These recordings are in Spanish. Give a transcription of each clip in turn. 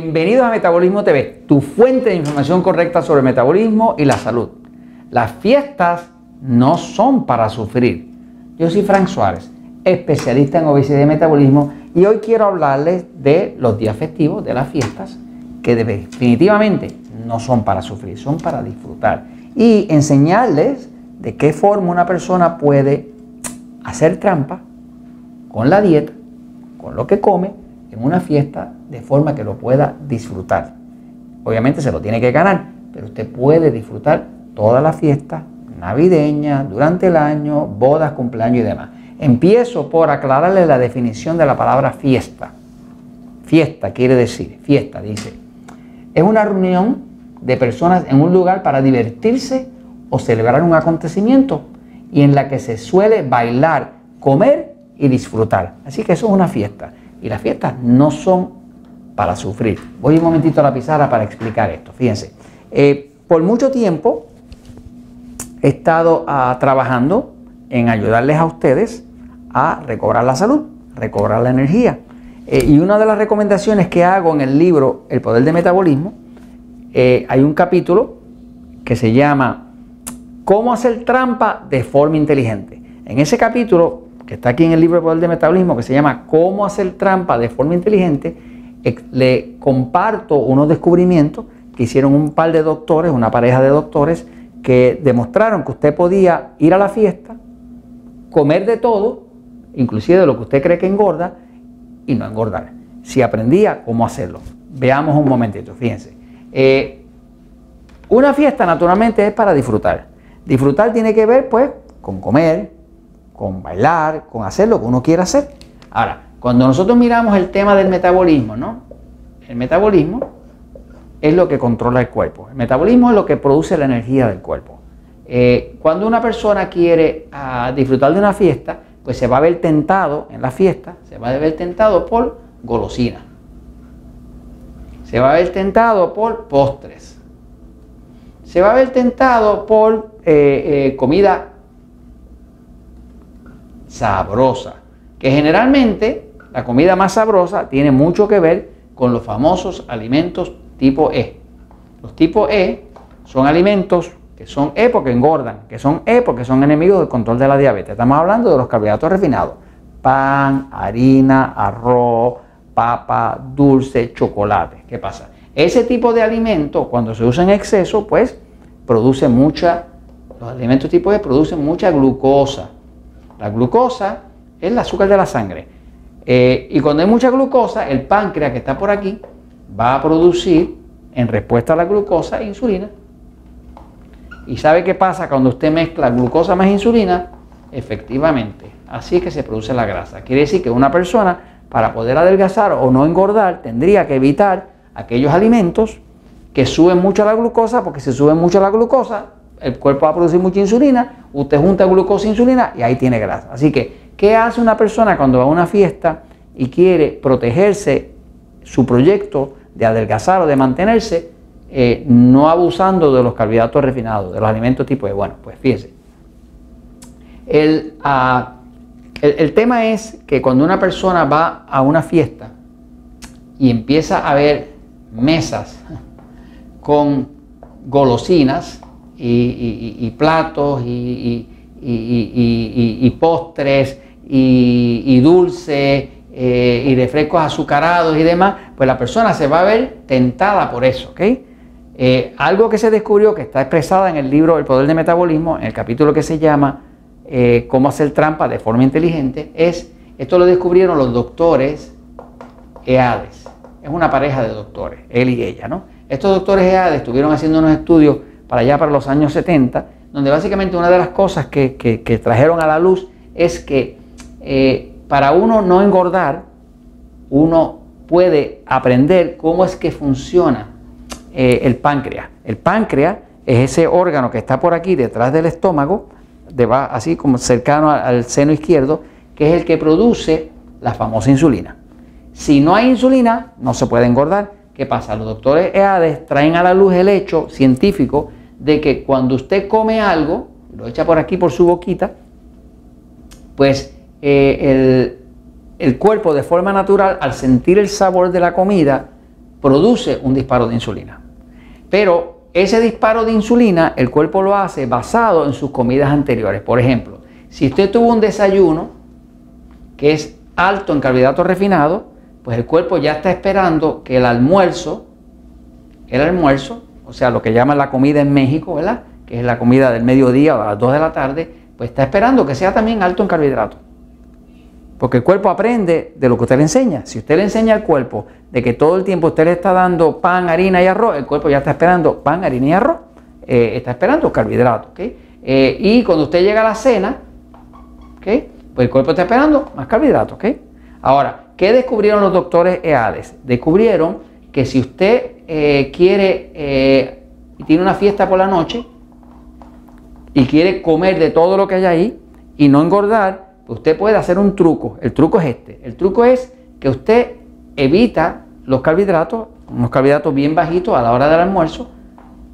Bienvenidos a Metabolismo TV, tu fuente de información correcta sobre el metabolismo y la salud. Las fiestas no son para sufrir. Yo soy Frank Suárez, especialista en obesidad y metabolismo, y hoy quiero hablarles de los días festivos, de las fiestas, que definitivamente no son para sufrir, son para disfrutar. Y enseñarles de qué forma una persona puede hacer trampa con la dieta, con lo que come, en una fiesta de forma que lo pueda disfrutar. Obviamente se lo tiene que ganar, pero usted puede disfrutar toda la fiesta navideña, durante el año, bodas, cumpleaños y demás. Empiezo por aclararle la definición de la palabra fiesta. Fiesta quiere decir, fiesta dice, es una reunión de personas en un lugar para divertirse o celebrar un acontecimiento y en la que se suele bailar, comer y disfrutar. Así que eso es una fiesta. Y las fiestas no son para sufrir. Voy un momentito a la pizarra para explicar esto. Fíjense, eh, por mucho tiempo he estado ah, trabajando en ayudarles a ustedes a recobrar la salud, recobrar la energía. Eh, y una de las recomendaciones que hago en el libro El Poder del Metabolismo, eh, hay un capítulo que se llama Cómo hacer trampa de forma inteligente. En ese capítulo que está aquí en el libro de Poder de Metabolismo, que se llama Cómo hacer trampa de forma inteligente, le comparto unos descubrimientos que hicieron un par de doctores, una pareja de doctores, que demostraron que usted podía ir a la fiesta, comer de todo, inclusive de lo que usted cree que engorda, y no engordar. Si aprendía cómo hacerlo. Veamos un momentito, fíjense. Eh, una fiesta naturalmente es para disfrutar. Disfrutar tiene que ver pues con comer, con bailar, con hacer lo que uno quiera hacer. Ahora, cuando nosotros miramos el tema del metabolismo, ¿no? El metabolismo es lo que controla el cuerpo. El metabolismo es lo que produce la energía del cuerpo. Eh, cuando una persona quiere ah, disfrutar de una fiesta, pues se va a ver tentado en la fiesta, se va a ver tentado por golosina. Se va a ver tentado por postres. Se va a ver tentado por eh, eh, comida sabrosa, que generalmente la comida más sabrosa tiene mucho que ver con los famosos alimentos tipo E. Los tipo E son alimentos que son E porque engordan, que son E porque son enemigos del control de la diabetes. Estamos hablando de los carbohidratos refinados. Pan, harina, arroz, papa, dulce, chocolate. ¿Qué pasa? Ese tipo de alimentos, cuando se usa en exceso, pues produce mucha, los alimentos tipo E producen mucha glucosa. La glucosa es el azúcar de la sangre. Eh, y cuando hay mucha glucosa, el páncreas que está por aquí va a producir, en respuesta a la glucosa, insulina. ¿Y sabe qué pasa cuando usted mezcla glucosa más insulina? Efectivamente, así es que se produce la grasa. Quiere decir que una persona, para poder adelgazar o no engordar, tendría que evitar aquellos alimentos que suben mucho la glucosa, porque si suben mucho la glucosa, el cuerpo va a producir mucha insulina, usted junta glucosa e insulina y ahí tiene grasa. Así que, ¿qué hace una persona cuando va a una fiesta y quiere protegerse su proyecto de adelgazar o de mantenerse, eh, no abusando de los carbohidratos refinados, de los alimentos tipo de, bueno, pues fíjese. Ah, el, el tema es que cuando una persona va a una fiesta y empieza a ver mesas con golosinas, y, platos y, postres y, dulces eh, y refrescos azucarados y demás, pues la persona se va a ver tentada por eso. Eh, algo que se descubrió que está expresada en el libro El Poder del Metabolismo, en el capítulo que se llama eh, Cómo hacer trampa de forma inteligente, es, esto lo descubrieron los doctores EADES. Es una pareja de doctores, él y ella, ¿no? Estos doctores EADES estuvieron haciendo unos estudios para allá, para los años 70, donde básicamente una de las cosas que, trajeron a la luz es que eh, para uno no engordar, uno puede aprender cómo es que funciona eh, el páncreas. El páncreas es ese órgano que está por aquí detrás del estómago, así como cercano al seno izquierdo, que es el que produce la famosa insulina. Si no hay insulina, no se puede engordar. ¿Qué pasa? Los doctores EADES traen a la luz el hecho científico de que cuando usted come algo, lo echa por aquí por su boquita, pues eh, el, cuerpo de forma natural, al sentir el sabor de la comida, produce un disparo de insulina. Pero ese disparo de insulina el cuerpo lo hace basado en sus comidas anteriores. Por ejemplo, si usted tuvo un desayuno que es alto en carbohidratos refinados, pues el cuerpo ya está esperando que el almuerzo, el almuerzo, o sea, lo que llaman la comida en México, ¿verdad? Que es la comida del mediodía o a las 2 de la tarde, pues está esperando que sea también alto en carbohidratos. Porque el cuerpo aprende de lo que usted le enseña. Si usted le enseña al cuerpo de que todo el tiempo usted le está dando pan, harina y arroz, el cuerpo ya está esperando pan, harina y arroz. Eh, está esperando carbohidratos. Eh, y cuando usted llega a la cena, pues el cuerpo está esperando más carbohidratos. Ahora, ¿qué descubrieron los doctores EADES? Descubrieron que si usted eh, quiere y tiene una fiesta por la noche y quiere comer de todo lo que hay ahí y no engordar, usted puede hacer un truco. El truco es este. El truco es que usted evita los carbohidratos, unos carbohidratos bien bajitos a la hora del almuerzo,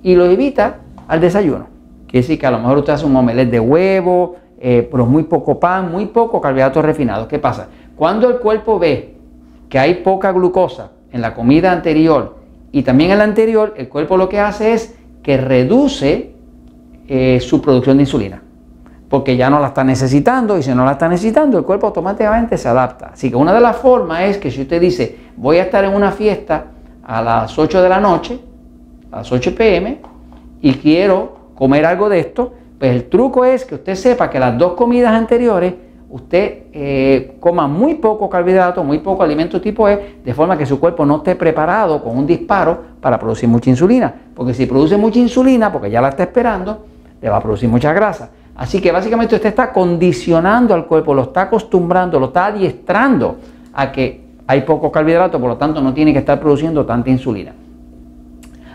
y los evita al desayuno. Quiere decir que a lo mejor usted hace un omelette de huevo, eh, pero muy poco pan, muy poco carbohidratos refinados. ¿Qué pasa? Cuando el cuerpo ve que hay poca glucosa en la comida anterior y también en la anterior, el cuerpo lo que hace es que reduce eh, su producción de insulina porque ya no la está necesitando y si no la está necesitando el cuerpo automáticamente se adapta. Así que una de las formas es que si usted dice voy a estar en una fiesta a las 8 de la noche, a las 8 pm, y quiero comer algo de esto, pues el truco es que usted sepa que las dos comidas anteriores usted eh, coma muy poco carbohidrato, muy poco alimento tipo E, de forma que su cuerpo no esté preparado con un disparo para producir mucha insulina. Porque si produce mucha insulina, porque ya la está esperando, le va a producir mucha grasa. Así que básicamente usted está condicionando al cuerpo, lo está acostumbrando, lo está adiestrando a que hay poco carbohidrato, por lo tanto no tiene que estar produciendo tanta insulina.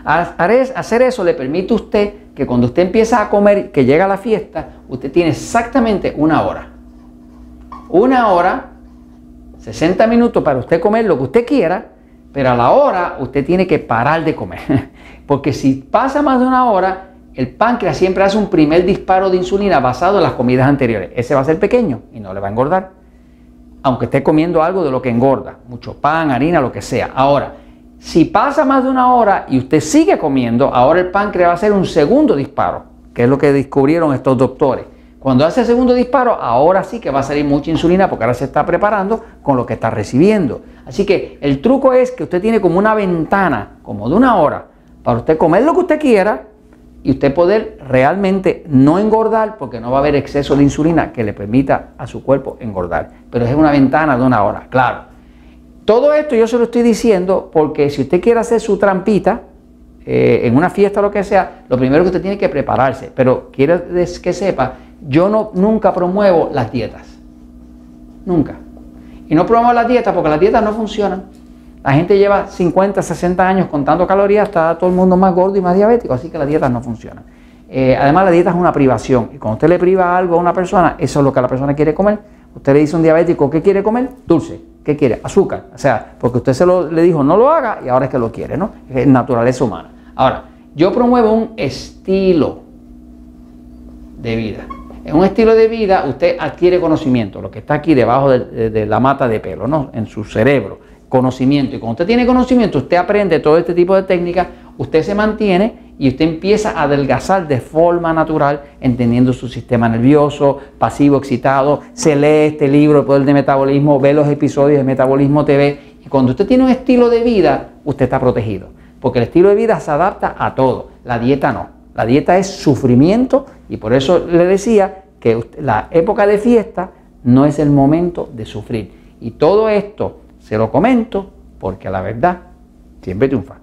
Hacer eso le permite a usted que cuando usted empieza a comer, que llega a la fiesta, usted tiene exactamente una hora. Una hora, 60 minutos para usted comer lo que usted quiera, pero a la hora usted tiene que parar de comer. Porque si pasa más de una hora, el páncreas siempre hace un primer disparo de insulina basado en las comidas anteriores. Ese va a ser pequeño y no le va a engordar. Aunque esté comiendo algo de lo que engorda, mucho pan, harina, lo que sea. Ahora, si pasa más de una hora y usted sigue comiendo, ahora el páncreas va a hacer un segundo disparo, que es lo que descubrieron estos doctores. Cuando hace el segundo disparo, ahora sí que va a salir mucha insulina porque ahora se está preparando con lo que está recibiendo. Así que el truco es que usted tiene como una ventana, como de una hora, para usted comer lo que usted quiera y usted poder realmente no engordar porque no va a haber exceso de insulina que le permita a su cuerpo engordar. Pero es una ventana de una hora, claro. Todo esto yo se lo estoy diciendo porque si usted quiere hacer su trampita eh, en una fiesta o lo que sea, lo primero que usted tiene que prepararse. Pero quiero que sepa, yo no, nunca promuevo las dietas. Nunca. Y no promuevo las dietas porque las dietas no funcionan. La gente lleva 50, 60 años contando calorías, está todo el mundo más gordo y más diabético, así que las dietas no funcionan. Eh, además, la dieta es una privación y cuando usted le priva algo a una persona, eso es lo que la persona quiere comer. Usted le dice a un diabético, ¿qué quiere comer? Dulce. ¿Qué quiere? Azúcar. O sea, porque usted se lo, le dijo, no lo haga y ahora es que lo quiere, ¿no? Es naturaleza humana. Ahora, yo promuevo un estilo de vida. En un estilo de vida usted adquiere conocimiento, lo que está aquí debajo de la mata de pelo, ¿no? En su cerebro conocimiento. Y cuando usted tiene conocimiento, usted aprende todo este tipo de técnicas, usted se mantiene y usted empieza a adelgazar de forma natural, entendiendo su sistema nervioso, pasivo, excitado. Se lee este libro, El Poder de Metabolismo, ve los episodios de Metabolismo TV. Y cuando usted tiene un estilo de vida, usted está protegido. Porque el estilo de vida se adapta a todo. La dieta no. La dieta es sufrimiento y por eso le decía que la época de fiesta no es el momento de sufrir. Y todo esto se lo comento porque la verdad siempre triunfa.